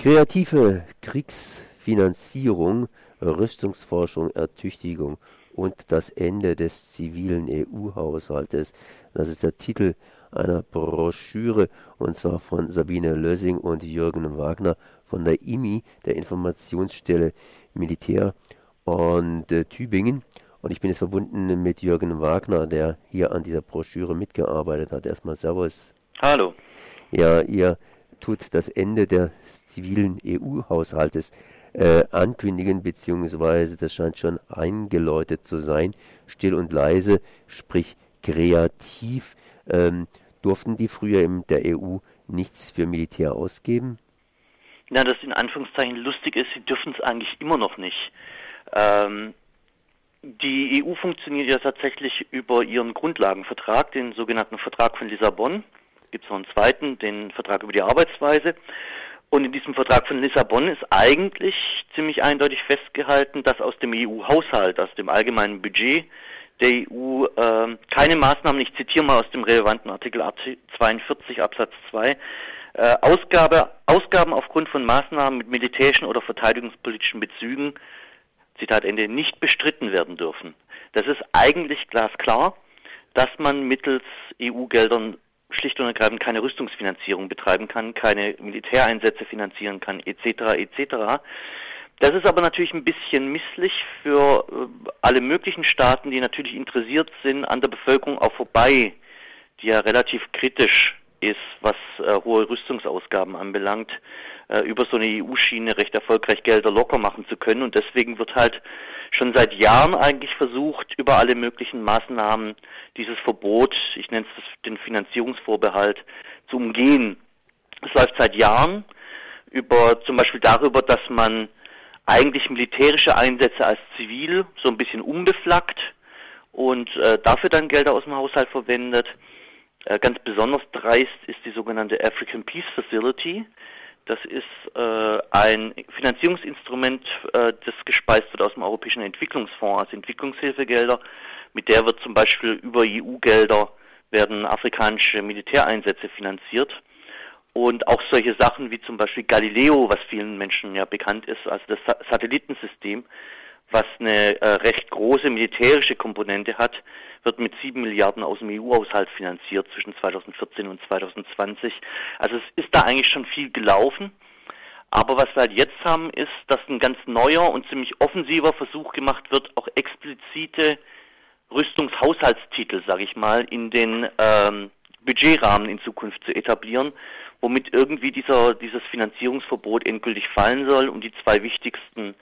Kreative Kriegsfinanzierung, Rüstungsforschung, Ertüchtigung und das Ende des zivilen EU-Haushaltes. Das ist der Titel einer Broschüre und zwar von Sabine Lössing und Jürgen Wagner von der IMI, der Informationsstelle Militär und äh, Tübingen. Und ich bin jetzt verbunden mit Jürgen Wagner, der hier an dieser Broschüre mitgearbeitet hat. Erstmal Servus. Hallo. Ja, ihr tut das Ende des zivilen EU-Haushaltes äh, ankündigen, beziehungsweise das scheint schon eingeläutet zu sein, still und leise, sprich kreativ. Ähm, durften die früher in der EU nichts für Militär ausgeben? Na, das in Anführungszeichen lustig ist, sie dürfen es eigentlich immer noch nicht. Ähm, die EU funktioniert ja tatsächlich über ihren Grundlagenvertrag, den sogenannten Vertrag von Lissabon. Gibt es noch einen zweiten, den Vertrag über die Arbeitsweise. Und in diesem Vertrag von Lissabon ist eigentlich ziemlich eindeutig festgehalten, dass aus dem EU-Haushalt, aus dem allgemeinen Budget der EU äh, keine Maßnahmen, ich zitiere mal aus dem relevanten Artikel 42 Absatz 2, äh, Ausgabe, Ausgaben aufgrund von Maßnahmen mit militärischen oder verteidigungspolitischen Bezügen, Zitat Ende, nicht bestritten werden dürfen. Das ist eigentlich glasklar, dass man mittels EU-Geldern schlicht und ergreifend keine Rüstungsfinanzierung betreiben kann, keine Militäreinsätze finanzieren kann, etc. etc. Das ist aber natürlich ein bisschen misslich für äh, alle möglichen Staaten, die natürlich interessiert sind an der Bevölkerung auch vorbei, die ja relativ kritisch ist, was äh, hohe Rüstungsausgaben anbelangt, äh, über so eine EU-Schiene recht erfolgreich Gelder locker machen zu können. Und deswegen wird halt schon seit Jahren eigentlich versucht, über alle möglichen Maßnahmen dieses Verbot, ich nenne es den Finanzierungsvorbehalt, zu umgehen. Es läuft seit Jahren über zum Beispiel darüber, dass man eigentlich militärische Einsätze als zivil so ein bisschen umbeflaggt und äh, dafür dann Gelder aus dem Haushalt verwendet. Äh, ganz besonders dreist ist die sogenannte African Peace Facility. Das ist äh, ein Finanzierungsinstrument, äh, das gespeist wird aus dem Europäischen Entwicklungsfonds als Entwicklungshilfegelder. Mit der wird zum Beispiel über EU-Gelder werden afrikanische Militäreinsätze finanziert. Und auch solche Sachen wie zum Beispiel Galileo, was vielen Menschen ja bekannt ist, also das Satellitensystem, was eine äh, recht große militärische Komponente hat, wird mit sieben Milliarden aus dem EU-Haushalt finanziert zwischen 2014 und 2020. Also es ist da eigentlich schon viel gelaufen. Aber was wir halt jetzt haben, ist, dass ein ganz neuer und ziemlich offensiver Versuch gemacht wird, auch explizite Rüstungshaushaltstitel, sage ich mal, in den ähm, Budgetrahmen in Zukunft zu etablieren, womit irgendwie dieser, dieses Finanzierungsverbot endgültig fallen soll und die zwei wichtigsten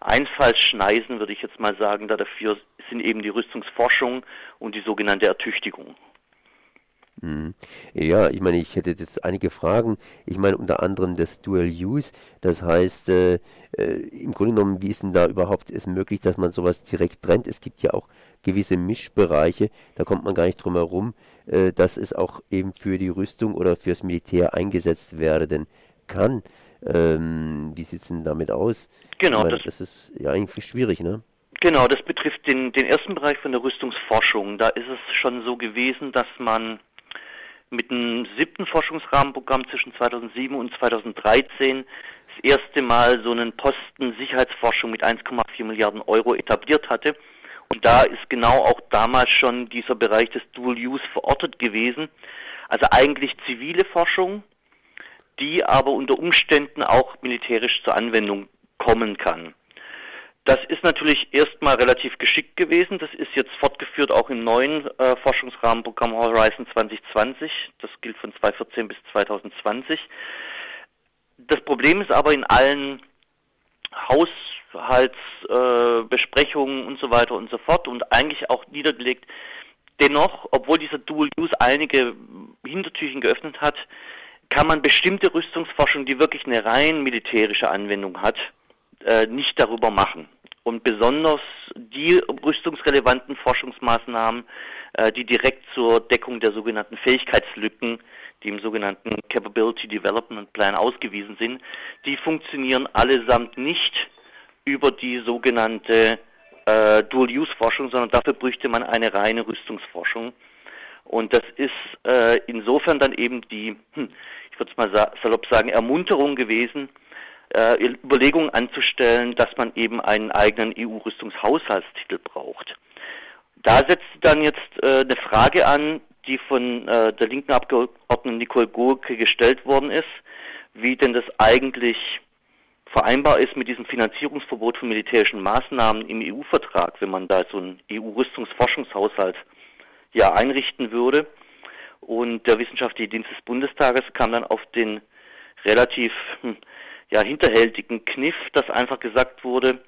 Einfallsschneisen, würde ich jetzt mal sagen, da dafür sind eben die Rüstungsforschung und die sogenannte Ertüchtigung. Mhm. Ja, ich meine, ich hätte jetzt einige Fragen. Ich meine unter anderem das Dual Use. Das heißt, äh, äh, im Grunde genommen, wie ist denn da überhaupt es möglich, dass man sowas direkt trennt? Es gibt ja auch gewisse Mischbereiche, da kommt man gar nicht drum herum, äh, dass es auch eben für die Rüstung oder fürs Militär eingesetzt werden kann. Ähm, wie sieht es denn damit aus? Genau. Meine, das, das, ist ja eigentlich schwierig, ne? Genau, das betrifft den, den ersten Bereich von der Rüstungsforschung. Da ist es schon so gewesen, dass man mit dem siebten Forschungsrahmenprogramm zwischen 2007 und 2013 das erste Mal so einen Posten Sicherheitsforschung mit 1,4 Milliarden Euro etabliert hatte. Und da ist genau auch damals schon dieser Bereich des Dual Use verortet gewesen. Also eigentlich zivile Forschung, die aber unter Umständen auch militärisch zur Anwendung kommen kann. Das ist natürlich erstmal relativ geschickt gewesen. Das ist jetzt fortgeführt auch im neuen äh, Forschungsrahmenprogramm Horizon 2020. Das gilt von 2014 bis 2020. Das Problem ist aber in allen Haushaltsbesprechungen äh, und so weiter und so fort und eigentlich auch niedergelegt, dennoch, obwohl dieser Dual Use einige Hintertürchen geöffnet hat, kann man bestimmte Rüstungsforschung, die wirklich eine rein militärische Anwendung hat, äh, nicht darüber machen. Und besonders die rüstungsrelevanten Forschungsmaßnahmen, äh, die direkt zur Deckung der sogenannten Fähigkeitslücken, die im sogenannten Capability Development Plan ausgewiesen sind, die funktionieren allesamt nicht über die sogenannte äh, Dual-Use-Forschung, sondern dafür bräuchte man eine reine Rüstungsforschung. Und das ist äh, insofern dann eben die, hm, ich würde es mal sa salopp sagen, Ermunterung gewesen, äh, Überlegungen anzustellen, dass man eben einen eigenen EU-Rüstungshaushaltstitel braucht. Da setzt dann jetzt äh, eine Frage an, die von äh, der linken Abgeordneten Nicole Gurke gestellt worden ist, wie denn das eigentlich vereinbar ist mit diesem Finanzierungsverbot von militärischen Maßnahmen im EU-Vertrag, wenn man da so einen EU-Rüstungsforschungshaushalt ja einrichten würde. Und der Wissenschaftliche Dienst des Bundestages kam dann auf den relativ hm, ja, hinterhältigen Kniff, dass einfach gesagt wurde,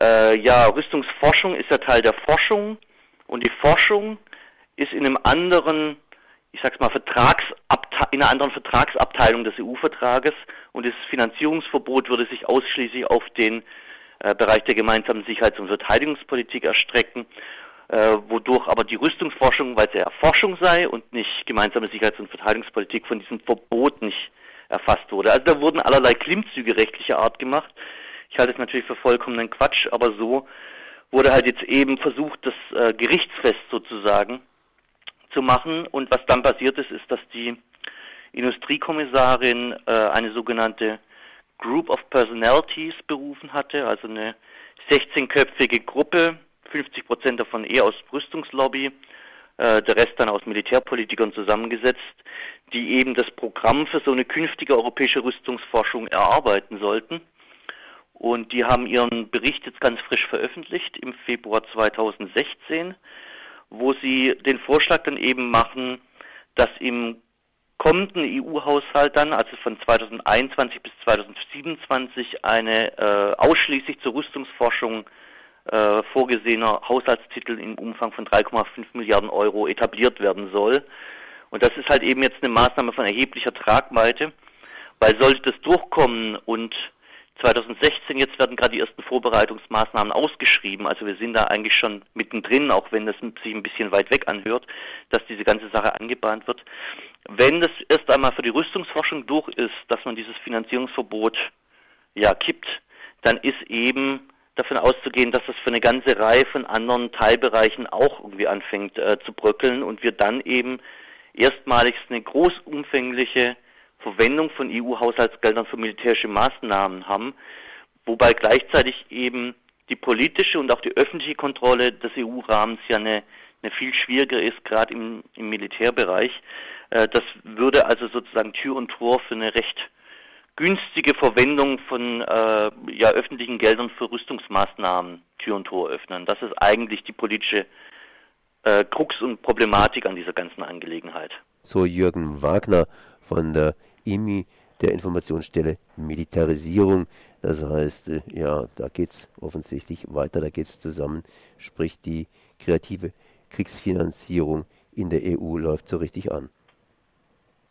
äh, ja, Rüstungsforschung ist ja Teil der Forschung und die Forschung ist in einem anderen, ich sag's mal, Vertragsabte in einer anderen Vertragsabteilung des EU-Vertrages und das Finanzierungsverbot würde sich ausschließlich auf den äh, Bereich der gemeinsamen Sicherheits- und Verteidigungspolitik erstrecken, äh, wodurch aber die Rüstungsforschung, weil es ja Forschung sei und nicht gemeinsame Sicherheits- und Verteidigungspolitik, von diesem Verbot nicht erfasst wurde. Also da wurden allerlei Klimmzüge rechtlicher Art gemacht. Ich halte es natürlich für vollkommenen Quatsch, aber so wurde halt jetzt eben versucht, das äh, gerichtsfest sozusagen zu machen. Und was dann passiert ist, ist, dass die Industriekommissarin äh, eine sogenannte Group of Personalities berufen hatte, also eine 16-köpfige Gruppe, 50 Prozent davon eher aus Rüstungslobby, äh, der Rest dann aus Militärpolitikern zusammengesetzt, die eben das Programm für so eine künftige europäische Rüstungsforschung erarbeiten sollten. Und die haben ihren Bericht jetzt ganz frisch veröffentlicht im Februar 2016, wo sie den Vorschlag dann eben machen, dass im kommenden EU-Haushalt dann, also von 2021 bis 2027, eine äh, ausschließlich zur Rüstungsforschung äh, vorgesehener Haushaltstitel im Umfang von 3,5 Milliarden Euro etabliert werden soll. Und das ist halt eben jetzt eine Maßnahme von erheblicher Tragweite, weil sollte das durchkommen und 2016 jetzt werden gerade die ersten Vorbereitungsmaßnahmen ausgeschrieben. Also wir sind da eigentlich schon mittendrin, auch wenn das sich ein bisschen weit weg anhört, dass diese ganze Sache angebahnt wird. Wenn das erst einmal für die Rüstungsforschung durch ist, dass man dieses Finanzierungsverbot ja kippt, dann ist eben davon auszugehen, dass das für eine ganze Reihe von anderen Teilbereichen auch irgendwie anfängt äh, zu bröckeln und wir dann eben erstmalig eine großumfängliche Verwendung von EU-Haushaltsgeldern für militärische Maßnahmen haben, wobei gleichzeitig eben die politische und auch die öffentliche Kontrolle des EU-Rahmens ja eine, eine viel schwieriger ist, gerade im, im Militärbereich. Äh, das würde also sozusagen Tür und Tor für eine recht günstige Verwendung von äh, ja, öffentlichen Geldern für Rüstungsmaßnahmen Tür und Tor öffnen. Das ist eigentlich die politische äh, Krux und Problematik an dieser ganzen Angelegenheit. So Jürgen Wagner von der IMI, der Informationsstelle Militarisierung. Das heißt, äh, ja, da geht es offensichtlich weiter, da geht es zusammen, sprich die kreative Kriegsfinanzierung in der EU läuft so richtig an.